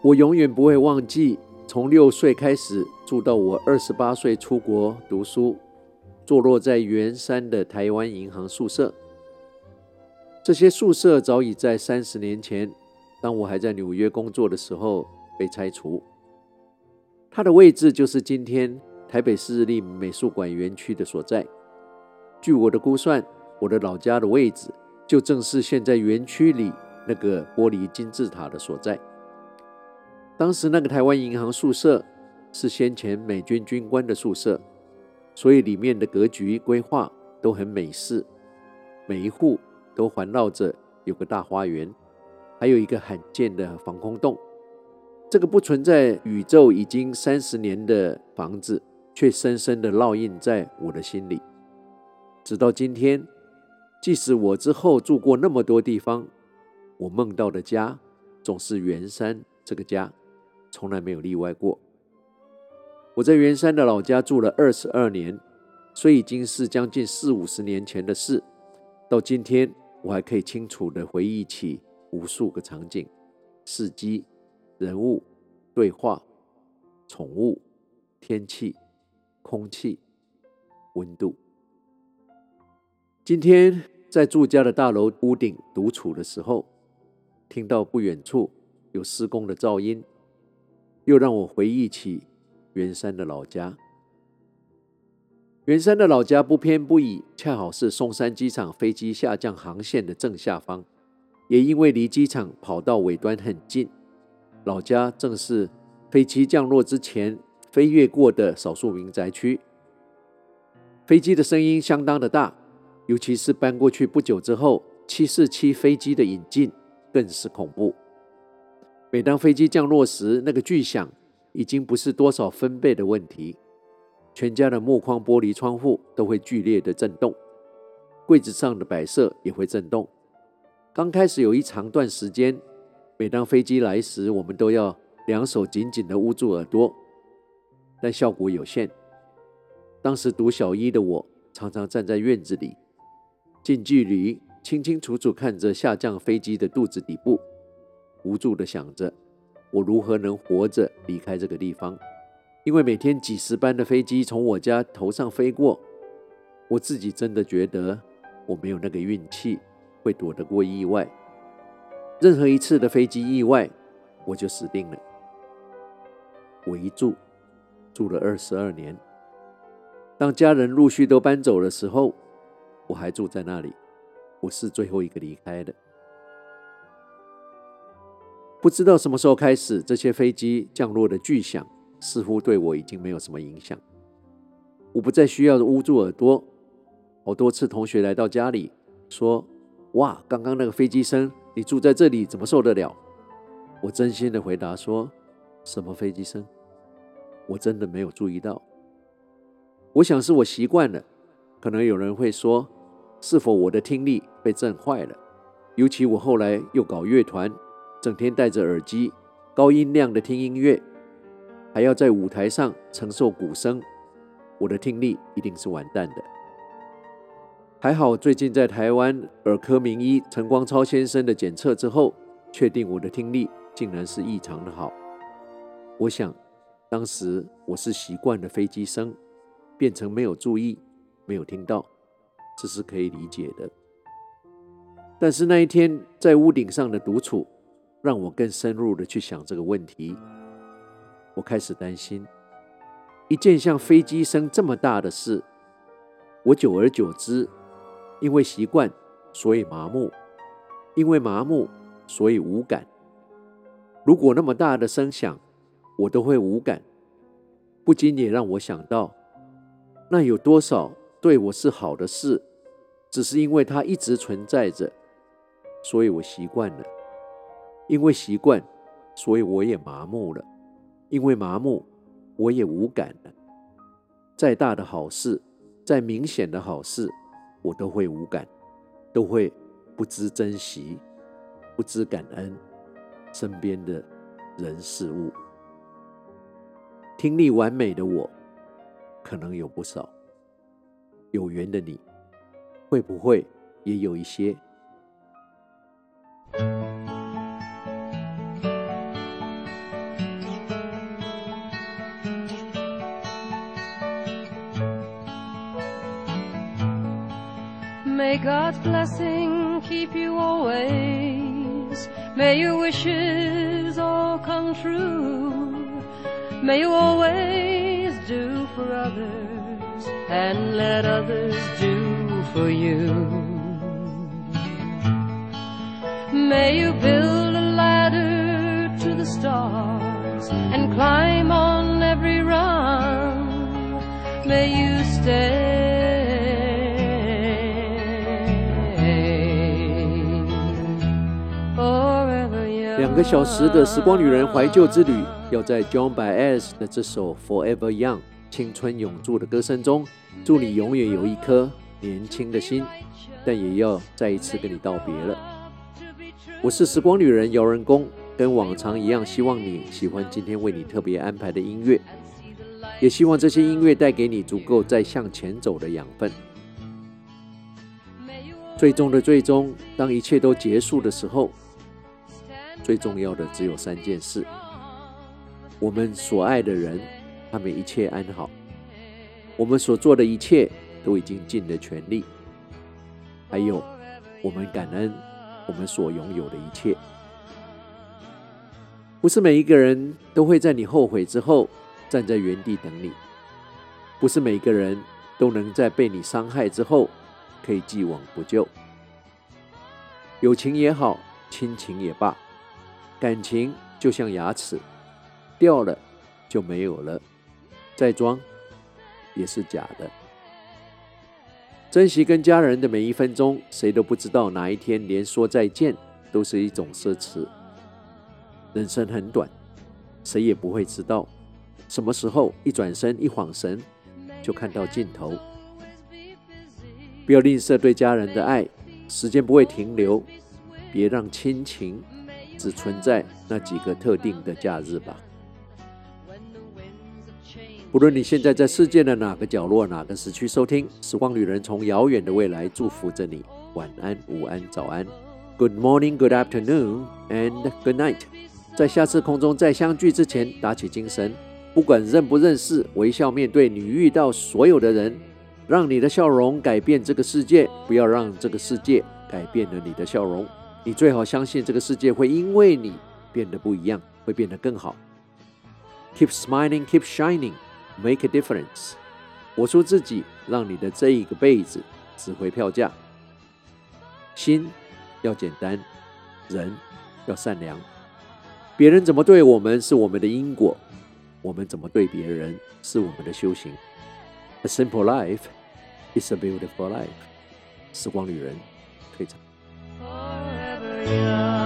我永远不会忘记，从六岁开始住到我二十八岁出国读书，坐落在圆山的台湾银行宿舍。这些宿舍早已在三十年前，当我还在纽约工作的时候被拆除。它的位置就是今天台北市立美术馆园区的所在。据我的估算，我的老家的位置就正是现在园区里那个玻璃金字塔的所在。当时那个台湾银行宿舍是先前美军军官的宿舍，所以里面的格局规划都很美式，每一户。都环绕着有个大花园，还有一个罕见的防空洞。这个不存在宇宙已经三十年的房子，却深深的烙印在我的心里。直到今天，即使我之后住过那么多地方，我梦到的家总是圆山这个家，从来没有例外过。我在圆山的老家住了二十二年，虽已经是将近四五十年前的事，到今天。我还可以清楚地回忆起无数个场景、事迹、人物、对话、宠物、天气、空气、温度。今天在住家的大楼屋顶独处的时候，听到不远处有施工的噪音，又让我回忆起圆山的老家。圆山的老家不偏不倚，恰好是松山机场飞机下降航线的正下方，也因为离机场跑道尾端很近，老家正是飞机降落之前飞越过的少数民宅区。飞机的声音相当的大，尤其是搬过去不久之后，七四七飞机的引进更是恐怖。每当飞机降落时，那个巨响已经不是多少分贝的问题。全家的木框玻璃窗户都会剧烈的震动，柜子上的摆设也会震动。刚开始有一长段时间，每当飞机来时，我们都要两手紧紧的捂住耳朵，但效果有限。当时读小一的我，常常站在院子里，近距离清清楚楚看着下降飞机的肚子底部，无助的想着我如何能活着离开这个地方。因为每天几十班的飞机从我家头上飞过，我自己真的觉得我没有那个运气会躲得过意外。任何一次的飞机意外，我就死定了。我一住住了二十二年，当家人陆续都搬走的时候，我还住在那里。我是最后一个离开的。不知道什么时候开始，这些飞机降落的巨响。似乎对我已经没有什么影响，我不再需要捂住耳朵。好多次同学来到家里，说：“哇，刚刚那个飞机声，你住在这里怎么受得了？”我真心的回答说：“什么飞机声？我真的没有注意到。我想是我习惯了。可能有人会说，是否我的听力被震坏了？尤其我后来又搞乐团，整天戴着耳机，高音量的听音乐。”还要在舞台上承受鼓声，我的听力一定是完蛋的。还好，最近在台湾耳科名医陈光超先生的检测之后，确定我的听力竟然是异常的好。我想，当时我是习惯了飞机声，变成没有注意，没有听到，这是可以理解的。但是那一天在屋顶上的独处，让我更深入的去想这个问题。我开始担心，一件像飞机声这么大的事，我久而久之，因为习惯，所以麻木；因为麻木，所以无感。如果那么大的声响，我都会无感，不禁也让我想到，那有多少对我是好的事，只是因为它一直存在着，所以我习惯了；因为习惯，所以我也麻木了。因为麻木，我也无感了。再大的好事，再明显的好事，我都会无感，都会不知珍惜，不知感恩身边的人事物。听力完美的我，可能有不少。有缘的你，会不会也有一些？May God's blessing keep you always. May your wishes all come true. May you always do for others and let others do for you. May you build a ladder to the stars and climb on every rung. May you stay 两个小时的时光旅人怀旧之旅，要在 John Baez 的这首 Forever Young 青春永驻的歌声中，祝你永远有一颗年轻的心，但也要再一次跟你道别了。我是时光旅人姚人工，跟往常一样，希望你喜欢今天为你特别安排的音乐，也希望这些音乐带给你足够再向前走的养分。最终的最终，当一切都结束的时候，最重要的只有三件事：我们所爱的人，他们一切安好；我们所做的一切都已经尽了全力；还有，我们感恩我们所拥有的一切。不是每一个人都会在你后悔之后站在原地等你，不是每个人都能在被你伤害之后可以既往不咎。友情也好，亲情也罢，感情就像牙齿，掉了就没有了，再装也是假的。珍惜跟家人的每一分钟，谁都不知道哪一天连说再见都是一种奢侈。人生很短，谁也不会知道什么时候一转身一晃神就看到尽头。不要吝啬对家人的爱，时间不会停留，别让亲情只存在那几个特定的假日吧。不论你现在在世界的哪个角落、哪个时区收听，时光旅人从遥远的未来祝福着你。晚安、午安、早安，Good morning, Good afternoon, and Good night。在下次空中再相聚之前，打起精神，不管认不认识，微笑面对你遇到所有的人，让你的笑容改变这个世界，不要让这个世界改变了你的笑容。你最好相信这个世界会因为你变得不一样，会变得更好。Keep smiling, keep shining. Make a difference，活出自己，让你的这一个辈子值回票价。心要简单，人要善良。别人怎么对我们是我们的因果，我们怎么对别人是我们的修行。A simple life is a beautiful life。时光旅人退场。Yeah.